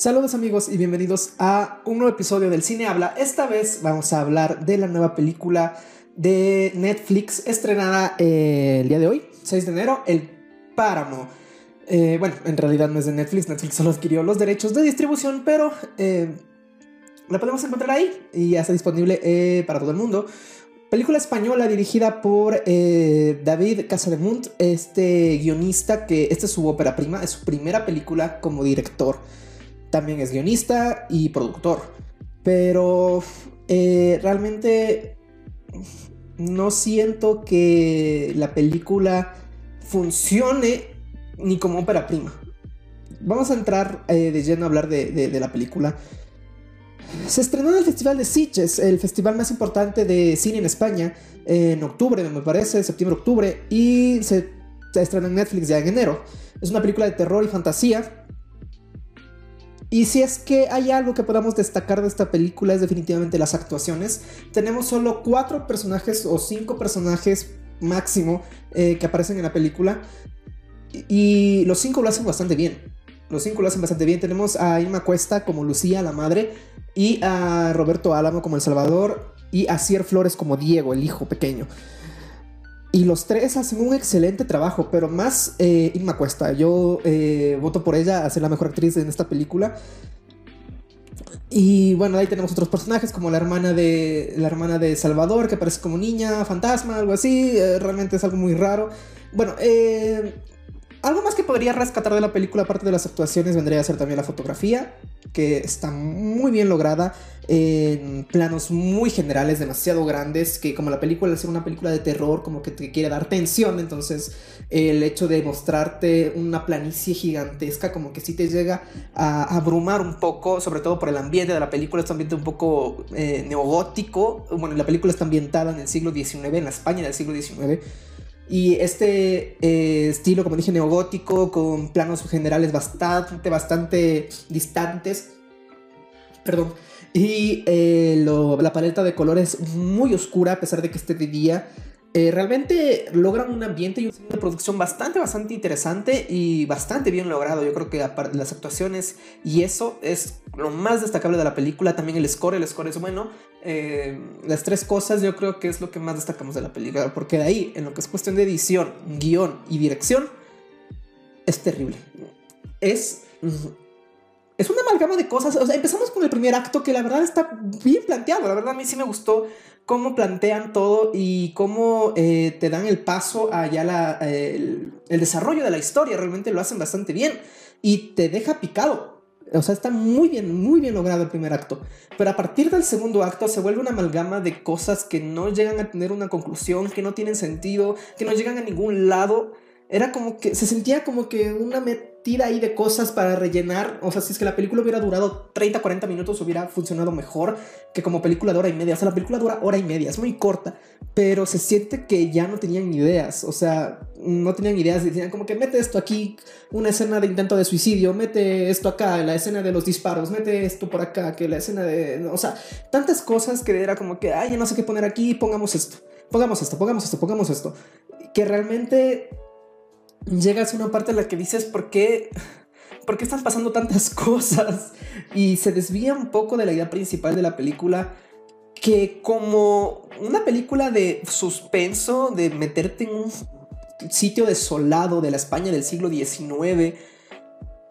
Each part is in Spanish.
Saludos amigos y bienvenidos a un nuevo episodio del Cine Habla. Esta vez vamos a hablar de la nueva película de Netflix estrenada eh, el día de hoy, 6 de enero, El Páramo. Eh, bueno, en realidad no es de Netflix, Netflix solo adquirió los derechos de distribución, pero eh, la podemos encontrar ahí y ya está disponible para todo el mundo. Película española dirigida por David Casademunt, este guionista que esta es su ópera prima, es su primera película como director. También es guionista y productor. Pero eh, realmente no siento que la película funcione ni como ópera prima. Vamos a entrar eh, de lleno a hablar de la película. Se estrenó en el Festival de Sitges, el festival más importante de cine en España, en octubre, me parece, septiembre-octubre, y se, estrenó en Netflix ya en enero. Es una película de terror y fantasía. Y si es que hay algo que podamos destacar de esta película es definitivamente las actuaciones. Tenemos solo cuatro personajes o cinco personajes máximo eh, que aparecen en la película. Y los cinco lo hacen bastante bien. Los cinco lo hacen bastante bien. Tenemos a Irma Cuesta como Lucía, la madre, y a Roberto Álamo como El Salvador, y a Cier Flores como Diego, el hijo pequeño. Y los tres hacen un excelente trabajo, pero más eh, Irma Cuesta. Yo eh, voto por ella a ser la mejor actriz en esta película. Y bueno, ahí tenemos otros personajes como la hermana de la hermana de Salvador, que aparece como niña, fantasma, algo así. Eh, realmente es algo muy raro. Bueno, eh, algo más que podría rescatar de la película, aparte de las actuaciones, vendría a ser también la fotografía, que está muy bien lograda, en planos muy generales, demasiado grandes, que como la película, al una película de terror, como que te quiere dar tensión, entonces el hecho de mostrarte una planicie gigantesca, como que sí te llega a abrumar un poco, sobre todo por el ambiente de la película, es un ambiente un poco eh, neogótico, bueno, la película está ambientada en el siglo XIX, en la España del siglo XIX, y este eh, estilo, como dije, neogótico, con planos generales bastante, bastante distantes. Perdón. Y eh, la paleta de colores muy oscura, a pesar de que esté de día. Eh, realmente logran un ambiente y un de producción bastante, bastante interesante y bastante bien logrado. Yo creo que las actuaciones y eso es lo más destacable de la película. También el score, el score es bueno. Eh, las tres cosas yo creo que es lo que más destacamos de la película. Porque de ahí, en lo que es cuestión de edición, guion y dirección, es terrible. Es... Es una amalgama de cosas. Empezamos con el primer acto que la verdad está bien planteado. La verdad a mí sí me gustó cómo plantean todo y cómo eh, te dan el paso allá la, el, desarrollo de la historia. Realmente lo hacen bastante bien y te deja picado. O sea, está muy bien, muy bien logrado el primer acto. Pero a partir del segundo acto se vuelve una amalgama de cosas que no llegan a tener una conclusión, que no tienen sentido, que no llegan a ningún lado. Era como que se sentía como que una tira ahí de cosas para rellenar. O sea, si es que la película hubiera durado 30, 40 minutos, hubiera funcionado mejor que como película de hora y media. O sea, la película dura hora y media, es muy corta, pero se siente que ya no tenían ideas. O sea, no tenían ideas. Decían como que mete esto aquí, una escena de intento de suicidio, mete esto acá, la escena de los disparos, mete esto por acá, que la escena de. O sea, tantas cosas que era como que, ay, ya no sé qué poner aquí, pongamos esto, pongamos esto, pongamos esto, pongamos esto. Que realmente llegas a una parte en la que dices, ¿por qué? ¿Por qué están pasando tantas cosas? Y se desvía un poco de la idea principal de la película, que como una película de suspenso, de meterte en un sitio desolado de la España del siglo XIX,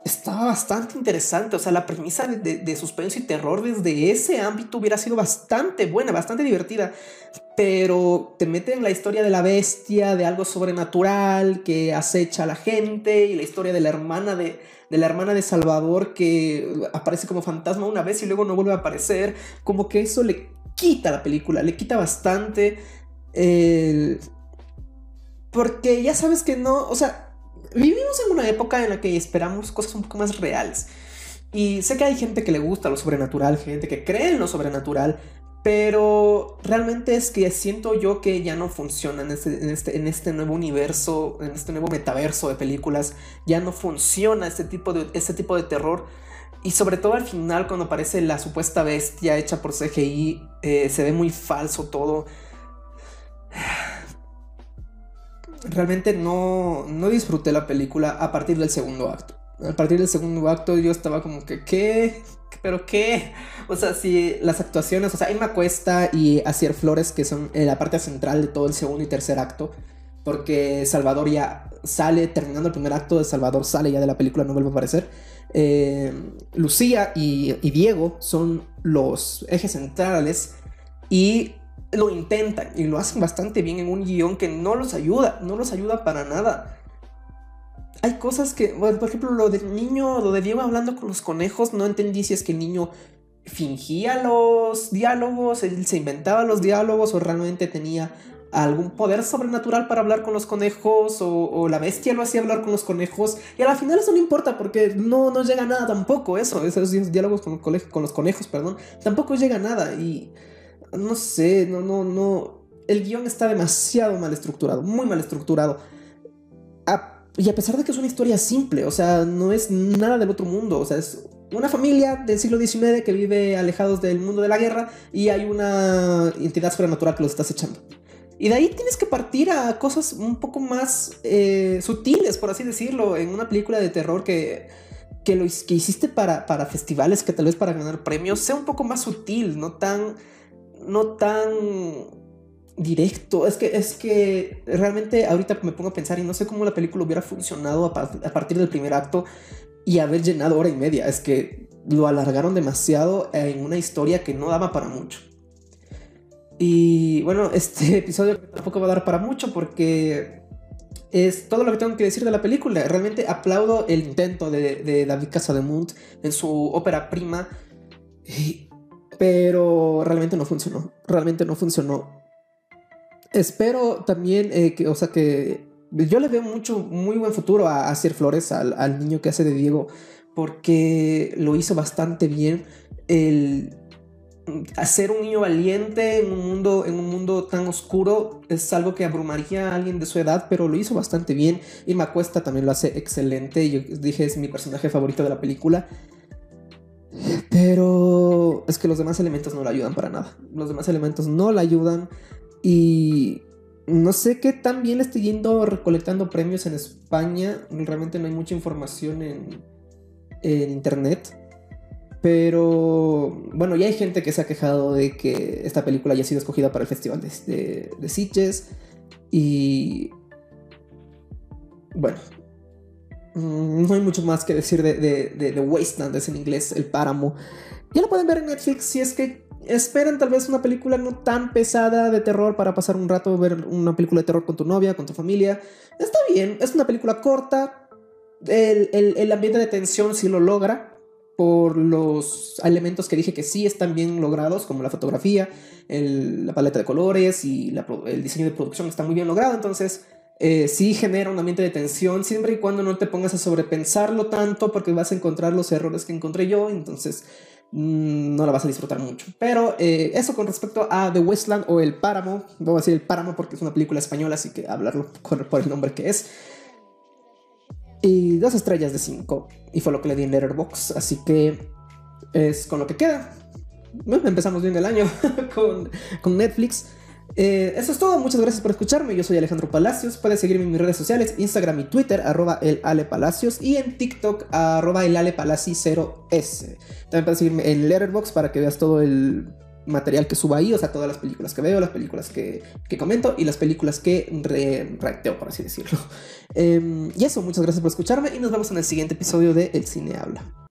estaba bastante interesante. O sea, la premisa de, suspenso y terror desde ese ámbito hubiera sido bastante buena, bastante divertida. Pero te mete en la historia de la bestia, de algo sobrenatural que acecha a la gente, y la historia de la hermana de, de la hermana de Salvador que aparece como fantasma una vez y luego no vuelve a aparecer. Como que eso le quita la película, le quita bastante. Porque ya sabes que no, o sea, vivimos en una época en la que esperamos cosas un poco más reales. Y sé que hay gente que le gusta lo sobrenatural, gente que cree en lo sobrenatural, pero realmente es que siento yo que ya no funciona en este, en este, este nuevo universo, en este nuevo metaverso de películas. Ya no funciona este tipo de, este tipo de terror. Y sobre todo al final, cuando aparece la supuesta bestia hecha por CGI, eh, se ve muy falso todo realmente no, no disfruté la película a partir del segundo acto. a partir del segundo acto yo estaba como que, ¿qué? ¿Pero qué? O sea, si las actuaciones, o sea, Emma Cuesta y Asier Flores, que son en la parte central de todo el segundo y tercer acto, porque Salvador ya sale, terminando el primer acto de Salvador, sale ya de la película, no vuelve a aparecer. Eh, Lucía y Diego son los ejes centrales y lo intentan y lo hacen bastante bien en un guion que no los ayuda, no los ayuda para nada. Hay cosas que, por ejemplo, lo del niño, lo de Diego hablando con los conejos, no entendí si es que el niño fingía los diálogos, él se inventaba los diálogos o realmente tenía algún poder sobrenatural para hablar con los conejos o, la bestia lo hacía hablar con los conejos. Y al final eso no importa porque no, no llega a nada tampoco eso, esos diálogos con, con los conejos, perdón, tampoco llega a nada. Y no sé, no, no, no, el guion está demasiado mal estructurado, muy mal estructurado. Y a pesar de que es una historia simple, o sea, no es nada del otro mundo, o sea, es una familia del siglo XIX que vive alejados del mundo de la guerra y hay una entidad sobrenatural que los está acechando. Y de ahí tienes que partir a cosas un poco más eh, sutiles, por así decirlo, en una película de terror que, que lo que hiciste para, para festivales, que tal vez para ganar premios, sea un poco más sutil, no tan, no tan directo. Es que, es que realmente ahorita me pongo a pensar y no sé cómo la película hubiera funcionado a, partir del primer acto y haber llenado hora y media. Es que lo alargaron demasiado en una historia que no daba para mucho. Y bueno, este episodio tampoco va a dar para mucho porque es todo lo que tengo que decir de la película. Realmente aplaudo el intento de, David Casademunt en su ópera prima. Pero realmente no funcionó. Realmente no funcionó. Espero también eh, que, o sea, que yo le veo mucho, muy buen futuro a, a Flores, al, niño que hace de Diego, porque lo hizo bastante bien. El hacer un niño valiente en un mundo, en un mundo tan oscuro es algo que abrumaría a alguien de su edad, pero lo hizo bastante bien. Y Macuesta también lo hace excelente. Yo dije, es mi personaje favorito de la película. Pero es que los demás elementos no le ayudan para nada. Los demás elementos no le ayudan. Y no sé qué tan bien estoy yendo recolectando premios en España. Realmente no hay mucha información en, internet. Pero bueno, ya hay gente que se ha quejado de que esta película haya sido escogida para el Festival de, de, Sitges. Y bueno, no hay mucho más que decir de, de, Wasteland, es en inglés, El Páramo. Ya lo pueden ver en Netflix si es que esperan tal vez una película no tan pesada de terror para pasar un rato, ver una película de terror con tu novia, con tu familia. Está bien, es una película corta. El, ambiente de tensión sí lo logra por los elementos que dije que sí están bien logrados, como la fotografía, la paleta de colores y el diseño de producción está muy bien logrado. Entonces, eh, sí genera un ambiente de tensión, siempre y cuando no te pongas a sobrepensarlo tanto, porque vas a encontrar los errores que encontré yo. Entonces, Mm, no la vas a disfrutar mucho. Pero eh, eso con respecto a The Wasteland o El Páramo, vamos a decir El Páramo porque es una película española, así que hablarlo por el nombre que es. Y dos estrellas de cinco, y fue lo que le di en Letterboxd, así que es con lo que queda. empezamos bien el año con, con Netflix. Eh, eso es todo, muchas gracias por escucharme. Yo soy Alejandro Palacios. Puedes seguirme en mis redes sociales, Instagram y Twitter, arroba el Ale Palacios, y en TikTok, arroba el Ale 0S. También puedes seguirme en Letterboxd para que veas todo el material que subo ahí, o sea, todas las películas que veo, las películas que, comento y las películas que re reacteo, por así decirlo. Em, y eso, muchas gracias por escucharme y nos vemos en el siguiente episodio de El Cine Habla.